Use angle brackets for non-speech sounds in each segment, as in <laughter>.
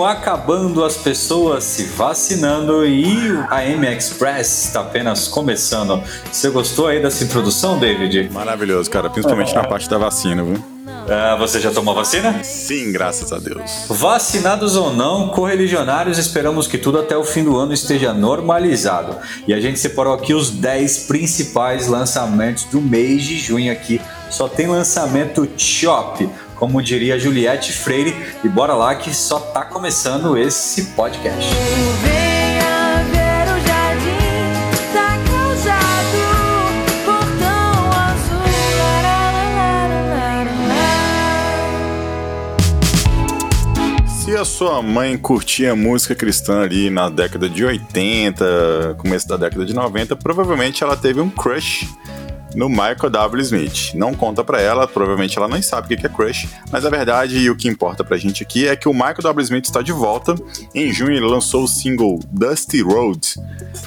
junho acabando, as pessoas se vacinando e a M Express está apenas começando. Você gostou aí dessa introdução, David? Maravilhoso, cara, principalmente na parte da vacina, viu? Ah, você já tomou vacina? Sim, graças a Deus. Vacinados ou não, correligionários, esperamos que tudo até o fim do ano esteja normalizado. E a gente separou aqui os 10 principais lançamentos do mês de junho aqui. Só tem lançamento chop, como diria Juliette Freire. E bora lá que só tá começando esse podcast. Se a sua mãe curtia música cristã ali na década de 80, começo da década de 90, provavelmente ela teve um crush no Michael W. Smith. Não conta pra ela, provavelmente ela nem sabe o que é crush, mas a verdade e o que importa pra gente aqui é que o Michael W. Smith está de volta. Em junho ele lançou o single Dusty Road,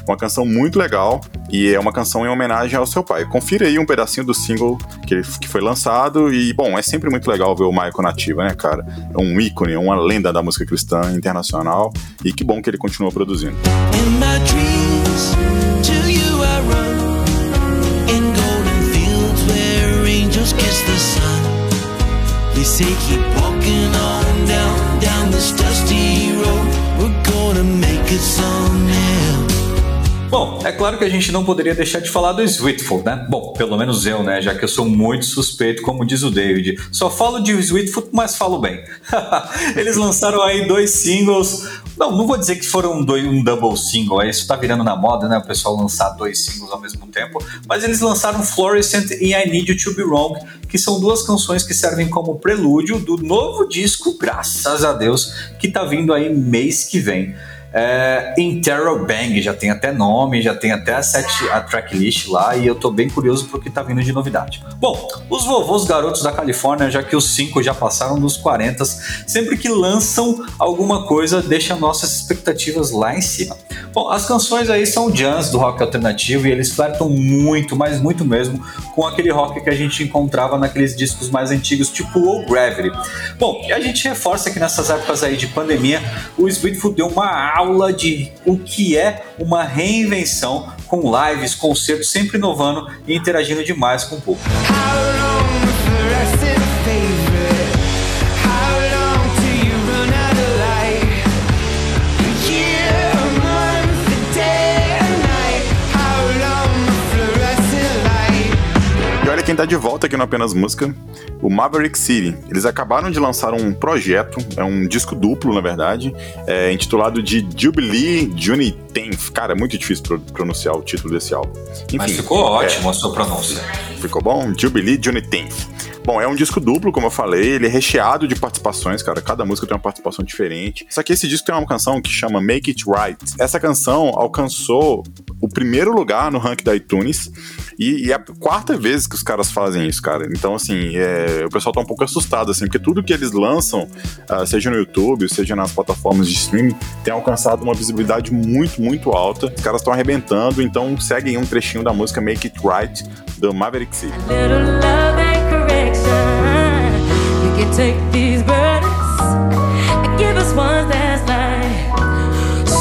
uma canção muito legal e é uma canção em homenagem ao seu pai. Confira aí um pedacinho do single que, ele- que foi lançado e, bom, é sempre muito legal ver o Michael nativa, né, cara? É um ícone, uma lenda da música cristã internacional e que bom que ele continua produzindo. In the sun. They say keep walking on down, down this dusty road. We're gonna make it somehow. Bom, é claro que a gente não poderia deixar de falar do Sweetfoot, né? Bom, pelo menos eu, né? Já que eu sou muito suspeito, como diz o David. Só falo de Sweetfoot, mas falo bem. <laughs> Eles lançaram aí dois singles. Não, não vou dizer que foram dois, um double single, é isso tá virando na moda, né? O pessoal lançar dois singles ao mesmo tempo. Mas eles lançaram Fluorescent e I Need You to Be Wrong, que são duas canções que servem como prelúdio do novo disco, graças a Deus, que tá vindo aí mês que vem. É, Interrobang já tem até nome, já tem até a, set, a tracklist lá e eu tô bem curioso pro que tá vindo de novidade. Bom, os vovôs garotos da Califórnia, já que os cinco já passaram dos 40, sempre que lançam alguma coisa, deixa nossas expectativas lá em cima. Bom, as canções aí são jazz do rock alternativo e eles flertam muito, mas muito mesmo, com aquele rock que a gente encontrava naqueles discos mais antigos, tipo o Gravity. Bom, e a gente reforça que nessas épocas aí de pandemia, o Sweetfoot deu uma aula de o que é uma reinvenção com lives, concertos, sempre inovando e interagindo demais com o público. Quem tá de volta aqui no Apenas Música, o Maverick City. Eles acabaram de lançar um projeto, é um disco duplo, na verdade, é, intitulado de Jubilee Juni 10th. Cara, é muito difícil pro- pronunciar o título desse álbum. Enfim, Mas ficou ótimo a sua pronúncia. Ficou bom? Jubilee Juni 10th. Bom, é um disco duplo, como eu falei, ele é recheado de participações, cara. Cada música tem uma participação diferente. Só que esse disco tem uma canção que chama Make It Right. Essa canção alcançou o primeiro lugar no ranking da iTunes e, e é a quarta vez que os caras fazem isso, cara. Então, assim, é, o pessoal tá um pouco assustado, assim, porque tudo que eles lançam, ah, seja no YouTube, seja nas plataformas de streaming, tem alcançado uma visibilidade muito, muito alta. Os caras estão arrebentando, então seguem um trechinho da música Make It Right do Maverick City.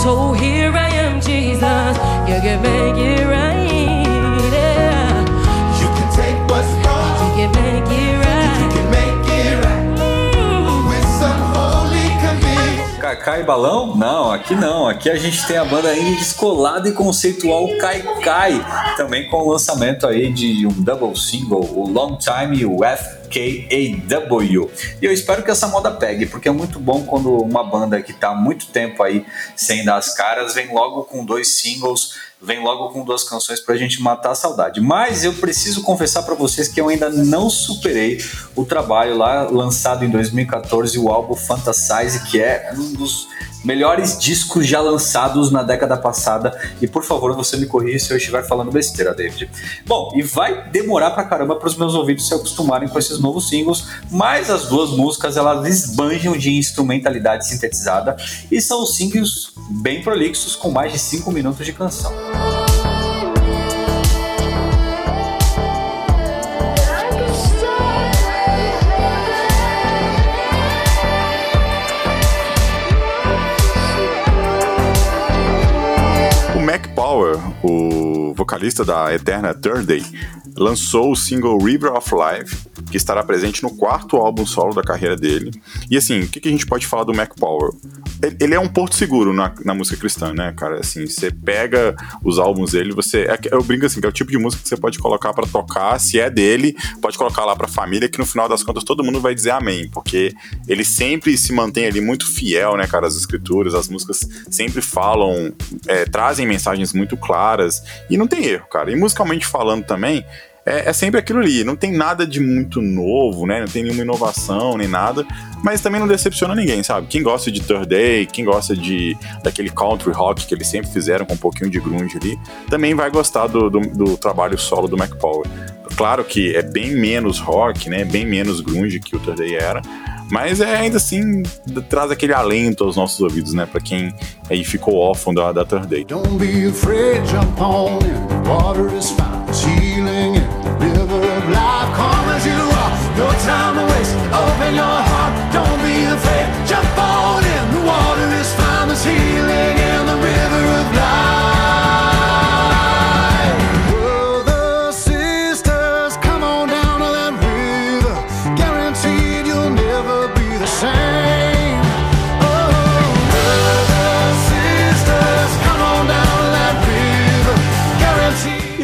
So here I am, Jesus. You can make it right. E Balão? Não, aqui não. Aqui a gente tem a banda indie descolada e conceitual Kai Kai, também com o lançamento aí de um double single, o Long Time e o FKAW. E eu espero que essa moda pegue, porque é muito bom quando uma banda que tá há muito tempo aí sem dar as caras vem logo com dois singles, vem logo com duas canções pra gente matar a saudade. Mas eu preciso confessar pra vocês que eu ainda não superei o trabalho lá lançado em 2014, o álbum Fantasize, que é um dos melhores discos já lançados na década passada. E por favor, você me corrija se eu estiver falando besteira, David. Bom, e vai demorar pra caramba para os meus ouvidos se acostumarem com esses novos singles, mas as duas músicas elas esbanjam de instrumentalidade sintetizada e são singles bem prolixos com mais de 5 minutos de canção. Vocalista da Eterna Third Day, lançou o single River of Life, que estará presente no quarto álbum solo da carreira dele. E assim, o que, que a gente pode falar do Mac Power? Ele, ele é um porto seguro na, na música cristã, né, cara? Assim, você pega os álbuns dele, você. É, eu brinco assim, que é o tipo de música que você pode colocar para tocar, se é dele, pode colocar lá pra família, que no final das contas todo mundo vai dizer amém, porque ele sempre se mantém ali muito fiel, né, cara, às escrituras, as músicas sempre falam, é, trazem mensagens muito claras, e não tem erro, cara. E musicalmente falando também, é, é, sempre aquilo ali. Não tem nada de muito novo, né? Não tem nenhuma inovação nem nada. Mas também não decepciona ninguém, sabe? Quem gosta de Third Day, quem gosta de daquele country rock que eles sempre fizeram com um pouquinho de grunge ali, também vai gostar do, do, do trabalho solo do Mac Power. Claro que é bem menos rock, né? Bem menos grunge que o Third Day era. Mas é ainda assim traz aquele alento aos nossos ouvidos, né? Pra quem aí ficou órfão da, da Third. Don't be afraid, jump on water is healing river of life. Come as you are, no time to waste. Open your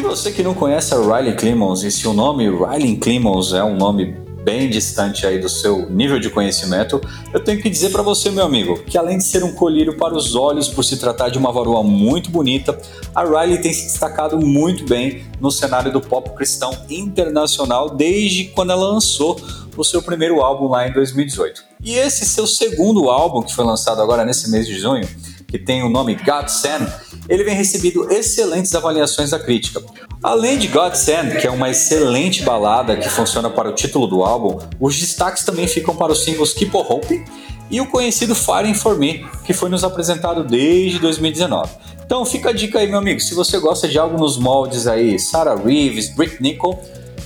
você que não conhece a Riley Clemons, e se o nome Riley Clemons é um nome bem distante aí do seu nível de conhecimento, eu tenho que dizer para você, meu amigo, que além de ser um colírio para os olhos por se tratar de uma varoa muito bonita, a Riley tem se destacado muito bem no cenário do pop cristão internacional desde quando ela lançou o seu primeiro álbum lá em 2018. E esse seu segundo álbum, que foi lançado agora nesse mês de junho, que tem o nome God Send, ele vem recebido excelentes avaliações da crítica. Além de God Send, que é uma excelente balada que funciona para o título do álbum, os destaques também ficam para os singles Keep on Hope e o conhecido Firing For Me, que foi nos apresentado desde 2019. Então fica a dica aí, meu amigo, se você gosta de algo nos moldes aí, Sarah Reeves, Britt Nicol,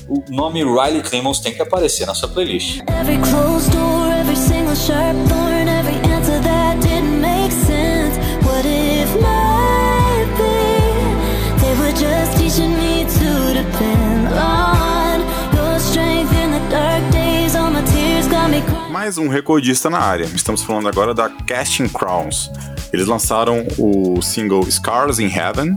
o nome Riley Clemons tem que aparecer na sua playlist. Every Mais um recordista na área. Estamos falando agora da Casting Crowns. Eles lançaram o single Scars in Heaven.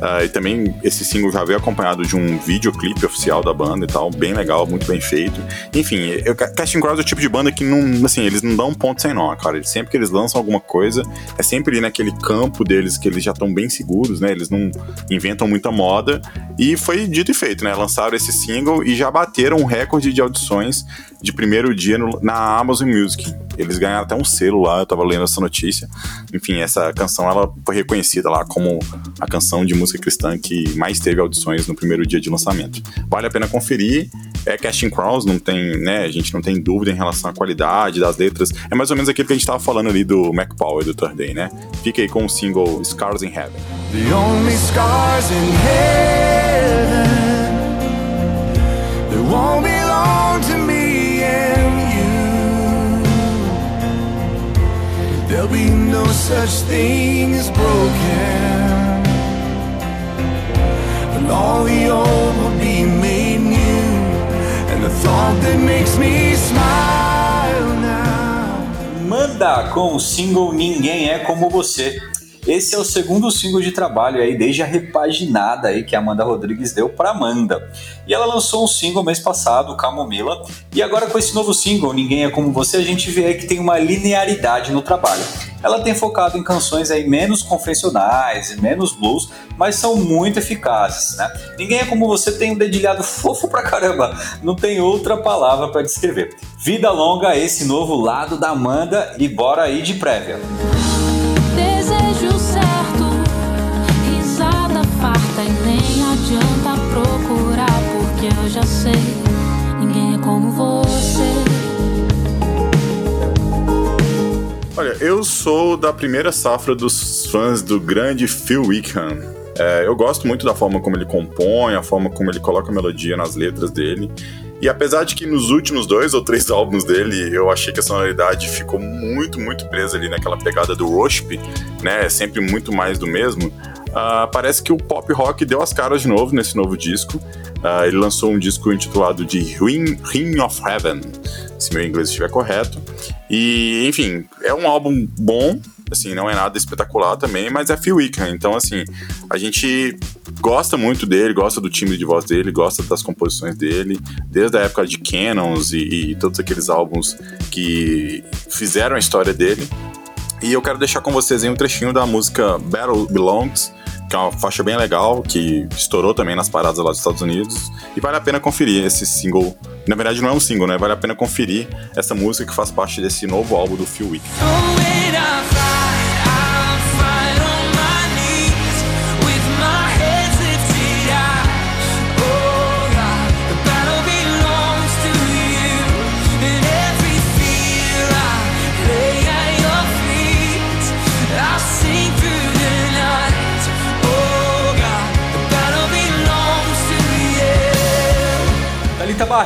Ah, e também esse single já veio acompanhado de um videoclipe oficial da banda e tal, bem legal, muito bem feito. Enfim, eu, Casting Crowns é o tipo de banda que não, assim, eles não dão ponto sem nó, cara. Sempre que eles lançam alguma coisa, é sempre ali naquele campo deles que eles já estão bem seguros, né? Eles não inventam muita moda. E foi dito e feito, né? Lançaram esse single e já bateram um recorde de audições de primeiro dia no- na Amazon Music. Eles ganharam até um selo lá, eu tava lendo essa notícia. Enfim, essa canção ela foi reconhecida lá como a canção de música cristã que mais teve audições no primeiro dia de lançamento. Vale a pena conferir. É Casting Crowns, não tem, né? A gente não tem dúvida em relação à qualidade das letras. É mais ou menos aquilo que a gente tava falando ali do Mac Power do Third Day, né? Fica aí com o single Scars in Heaven. The only scars in heaven that won't belong to me and you. There'll be no such thing as broken, all the old will be made new. And the thought that makes me smile now. Manda com o single Ninguém É Como Você. Esse é o segundo single de trabalho aí, desde a repaginada aí que a Amanda Rodrigues deu para Amanda. E ela lançou um single mês passado, Camomila, e agora com esse novo single, Ninguém É Como Você, a gente vê que tem uma linearidade no trabalho. Ela tem focado em canções aí menos convencionais e menos blues, mas são muito eficazes, né? Ninguém é como você tem um dedilhado fofo pra caramba, não tem outra palavra para descrever. Vida longa esse novo lado da Amanda e bora aí de prévia. Desejo eu já sei, ninguém é como você. Olha, eu sou da primeira safra dos fãs do grande Phil Wickham. É, eu gosto muito da forma como ele compõe, a forma como ele coloca a melodia nas letras dele. E apesar de que nos últimos dois ou três álbuns dele eu achei que a sonoridade ficou muito, muito presa ali naquela pegada do Roshp, né? Sempre muito mais do mesmo. Ah, parece que o pop rock deu as caras de novo nesse novo disco. Ah, ele lançou um disco intitulado de Ring, Ring of Heaven, se meu inglês estiver correto. E, enfim, é um álbum bom, assim, não é nada espetacular também, mas é Phil Wickham, então, assim, a gente gosta muito dele, gosta do timbre de voz dele, gosta das composições dele, desde a época de Cannons e, e todos aqueles álbuns que fizeram a história dele. E eu quero deixar com vocês aí um trechinho da música Battle Belongs, que é uma faixa bem legal, que estourou também nas paradas lá dos Estados Unidos. E vale a pena conferir esse single. Na verdade, não é um single, né? Vale a pena conferir essa música que faz parte desse novo álbum do Phil Wickham.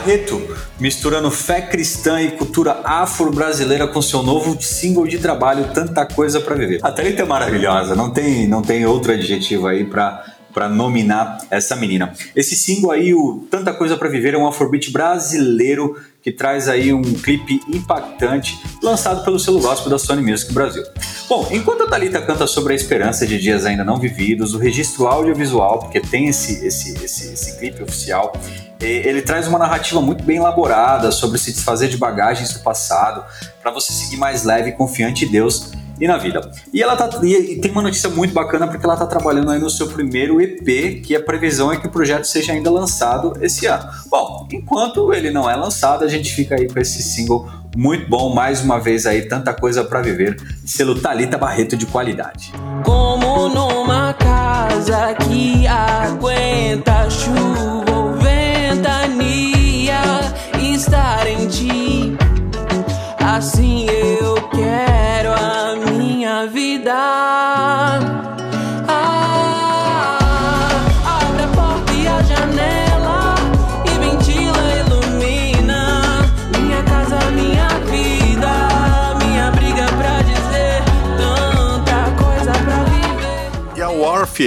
Barreto, misturando fé cristã e cultura afro-brasileira com seu novo single de trabalho, Tanta Coisa pra Viver. A Thalita é maravilhosa, não tem, não tem outro adjetivo aí pra, pra nominar essa menina. Esse single aí, o Tanta Coisa pra Viver, é um afrobeat brasileiro que traz aí um clipe impactante lançado pelo selo gospel da Sony Music Brasil. Bom, enquanto a Thalita canta sobre a esperança de dias ainda não vividos, o registro audiovisual, porque tem esse, esse, esse, esse clipe oficial, ele traz uma narrativa muito bem elaborada sobre se desfazer de bagagens do passado, para você seguir mais leve e confiante em Deus e na vida. E ela tá e, tem uma notícia muito bacana porque ela tá trabalhando aí no seu primeiro EP, que a previsão é que o projeto seja ainda lançado esse ano. Bom, enquanto ele não é lançado, a gente fica aí com esse single muito bom, mais uma vez aí tanta coisa para viver, selo Talita Barreto de qualidade. Como numa casa que aguenta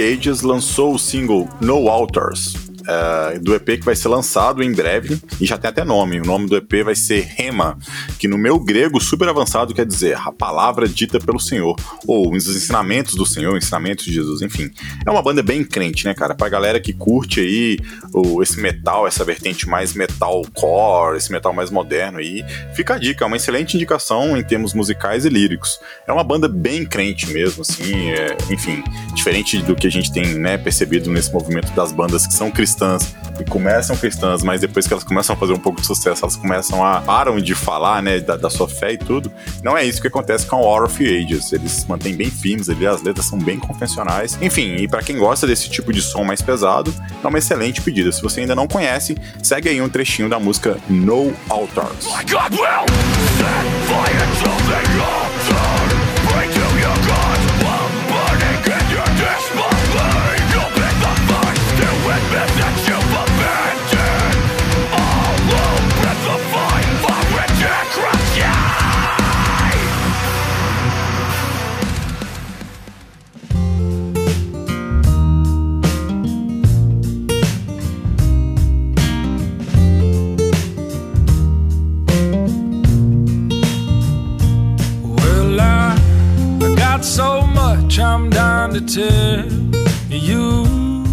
Ages lançou o single No Altars. Eh, do EP que vai ser lançado em breve e já tem até nome. O nome do EP vai ser Rema, que no meu grego super avançado quer dizer a palavra dita pelo Senhor, ou os ensinamentos do Senhor, ensinamentos de Jesus, enfim. É uma banda bem crente, né, cara? Pra galera que curte aí o, esse metal, essa vertente mais metalcore, esse metal mais moderno aí, fica a dica, é uma excelente indicação em termos musicais e líricos. É uma banda bem crente mesmo, assim, é, enfim, diferente do que a gente tem né, percebido nesse movimento das bandas que são cristãs e começam cristãs, mas depois que elas começam a fazer um pouco de sucesso, elas começam a param de falar, né, da, da sua fé e tudo. Não é isso que acontece com a War of Ages. Eles se mantêm bem firmes, ali, as letras são bem convencionais. Enfim, e pra quem gosta desse tipo de som mais pesado, é uma excelente pedida. Se você ainda não conhece, segue aí um trechinho da música No Altars.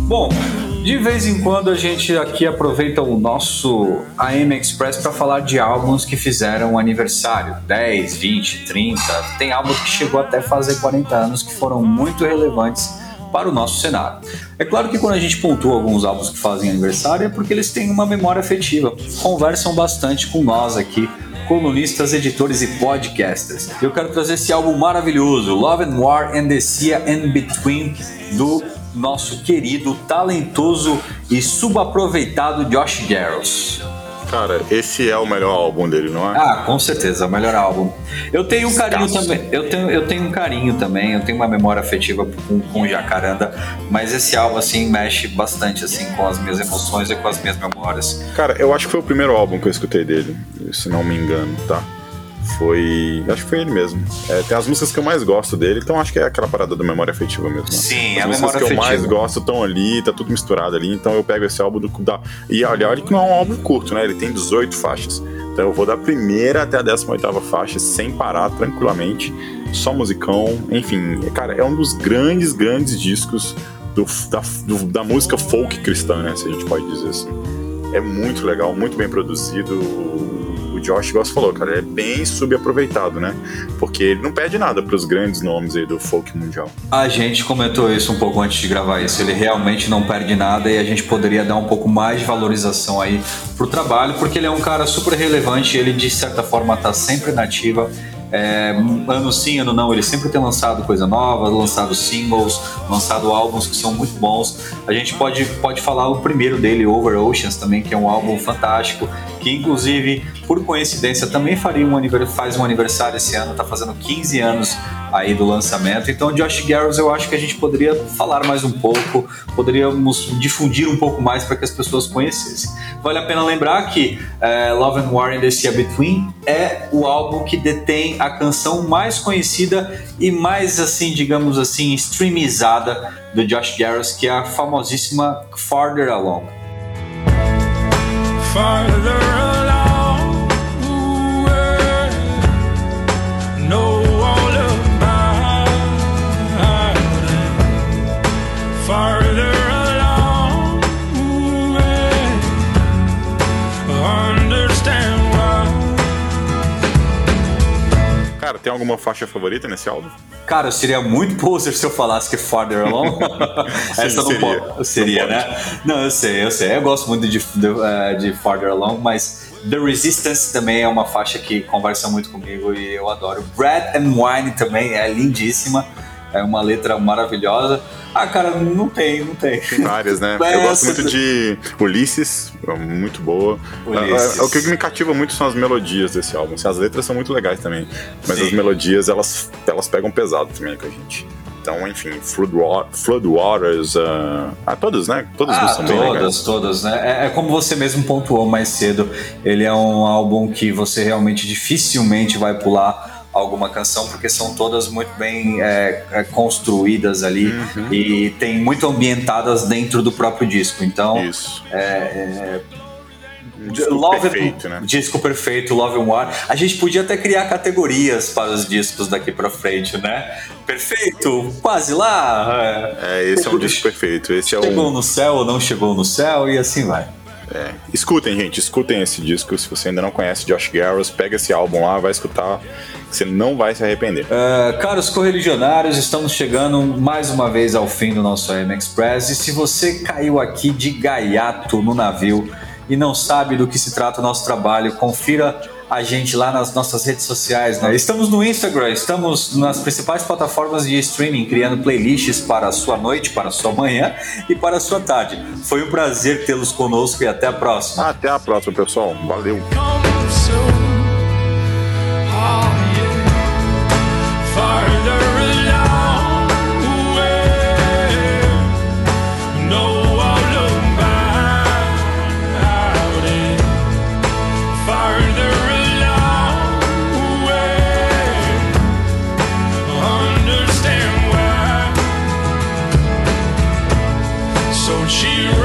Bom, de vez em quando a gente aqui aproveita o nosso AM Express para falar de álbuns que fizeram aniversário, 10, 20, 30. Tem álbum que chegou até fazer 40 anos que foram muito relevantes para o nosso cenário. É claro que quando a gente pontua alguns álbuns que fazem aniversário é porque eles têm uma memória afetiva, conversam bastante com nós aqui colunistas, editores e podcasters. Eu quero trazer esse álbum maravilhoso, Love and War and the Sea and Between, do nosso querido, talentoso e subaproveitado Josh Garros. Cara, esse é o melhor álbum dele, não é? Ah, com certeza, o melhor álbum. Eu tenho um carinho Escasso. também. Eu tenho, eu tenho um carinho também. Eu tenho uma memória afetiva com, com o Jacaranda, mas esse álbum assim mexe bastante assim com as minhas emoções e com as minhas memórias. Cara, eu acho que foi o primeiro álbum que eu escutei dele, se não me engano, tá? Foi. Acho que foi ele mesmo. É, tem as músicas que eu mais gosto dele, então acho que é aquela parada da memória afetiva mesmo. né? Sim, as a músicas que eu mais gosto estão ali, tá tudo misturado ali, então eu pego esse álbum do. Da, e olha, olha que não é um álbum curto, né? Ele tem 18 faixas. Então eu vou da primeira até a 18 faixa, sem parar, tranquilamente. Só musicão, enfim. Cara, é um dos grandes, grandes discos do, da, do- da música folk cristã, né? Se a gente pode dizer assim. É muito legal, muito bem produzido. Josh, você falou, cara, é bem subaproveitado, né? Porque ele não perde nada pros grandes nomes aí do folk mundial. A gente comentou isso um pouco antes de gravar isso. Ele realmente não perde nada e a gente poderia dar um pouco mais de valorização aí pro trabalho, porque ele é um cara super relevante. Ele de certa forma tá sempre na ativa. É, ano sim, ano não, ele sempre tem lançado coisa nova, lançado singles, lançado álbuns que são muito bons. A gente pode, pode falar o primeiro dele, Over Oceans, também, que é um álbum fantástico, que inclusive, por coincidência, também faria um faz um aniversário esse ano, tá fazendo 15 anos aí do lançamento. Então, Josh Garros, eu acho que a gente poderia falar mais um pouco, poderíamos difundir um pouco mais para que as pessoas conhecessem. Vale a pena lembrar que eh, Love and War in the Sea Between é o álbum que detém a canção mais conhecida e mais, assim, digamos assim, streamizada do Josh Garros, que é a famosíssima Farther Along. farther tem alguma faixa favorita nesse álbum? Cara, eu seria muito poser se eu falasse que Farther Along. <laughs> Essa não seria. pode. Seria, Não pode. né? Não, eu sei, eu sei. Eu gosto muito de, de, eh, de Farther Along, mas The Resistance também é uma faixa que conversa muito comigo e eu adoro. Bread and Wine também é lindíssima. É uma letra maravilhosa. Ah, cara, não tem, não tem. Tem várias, né? <laughs> Eu gosto muito de Ulisses, é muito boa. Ulisses. É, é, o que me cativa muito são as melodias desse álbum. assim, As letras são muito legais também, mas Sim. as melodias elas, elas pegam pesado também com a gente. Então, enfim, Flood, Wa- Flood Waters, ah, ah, todas, né? Todas as Ah, são bem legais. todas, todas, né? É, é como você mesmo pontuou mais cedo. Ele é um álbum que você realmente dificilmente vai pular alguma canção, porque são todas muito bem é, é, construídas ali Uhum. e tem muito ambientadas dentro do próprio disco. Então, Isso. é, Um disco Love perfeito, né? Disco perfeito, Love and War. A gente podia até criar categorias para os discos daqui pra frente, né? Perfeito, quase lá. é. É, esse é um disco perfeito. Esse é Chegou um. no céu ou não chegou no céu e assim vai. É. Escutem, gente, escutem esse disco. Se você ainda não conhece Josh Garros, pega esse álbum lá, vai escutar, você não vai se arrepender. Uh, caros correligionários, estamos chegando mais uma vez ao fim do nosso AM Express. E se você caiu aqui de gaiato no navio e não sabe do que se trata o nosso trabalho, confira a gente lá nas nossas redes sociais. Né? Estamos no Instagram, estamos nas principais plataformas de streaming, criando playlists para a sua noite, para a sua manhã e para a sua tarde. Foi um prazer tê-los conosco e até a próxima. Até a próxima, pessoal. Valeu. so she